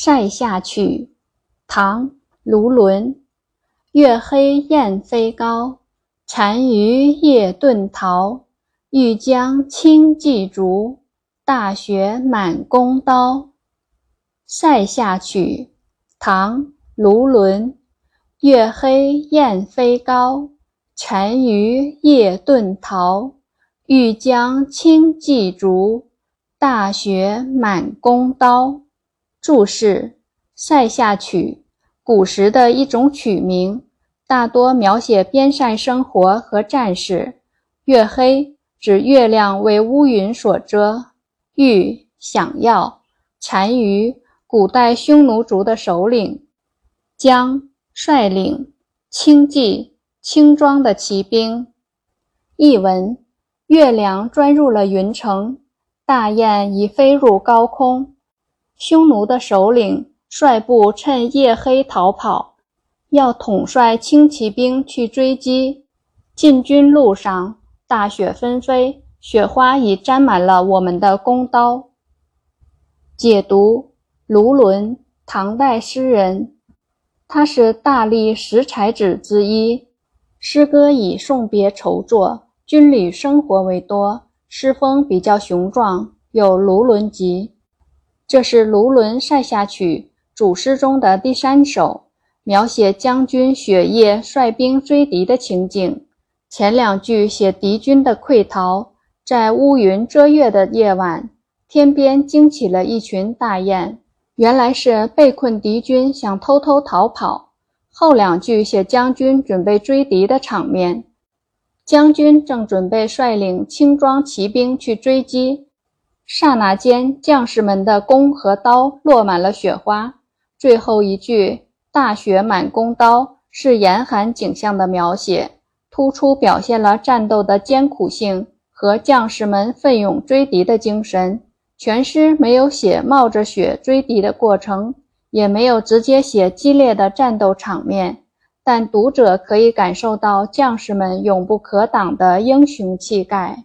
塞下曲》唐·卢纶。月黑雁飞高，单于夜遁逃。欲将轻骑逐，大雪满弓刀。《塞下曲》唐·卢纶。月黑雁飞高，单于夜遁逃。欲将轻骑逐，大雪满弓刀。注释：塞下曲，古时的一种曲名，大多描写边塞生活和战事。月黑指月亮为乌云所遮。欲想要。单于，古代匈奴族的首领。将，率领。轻骑，轻装的骑兵。译文：月亮钻入了云层，大雁已飞入高空。匈奴的首领率部趁夜黑逃跑，要统帅轻骑兵去追击。进军路上，大雪纷飞，雪花已沾满了我们的弓刀。解读：卢纶，唐代诗人，他是大历十才子之一，诗歌以送别筹作、军旅生活为多，诗风比较雄壮，有《卢纶集》。这是卢纶《塞下曲》主诗中的第三首，描写将军雪夜率兵追敌的情景。前两句写敌军的溃逃，在乌云遮月的夜晚，天边惊起了一群大雁，原来是被困敌军想偷偷逃跑。后两句写将军准备追敌的场面，将军正准备率领轻装骑兵去追击。刹那间，将士们的弓和刀落满了雪花。最后一句“大雪满弓刀”是严寒景象的描写，突出表现了战斗的艰苦性和将士们奋勇追敌的精神。全诗没有写冒着雪追敌的过程，也没有直接写激烈的战斗场面，但读者可以感受到将士们永不可挡的英雄气概。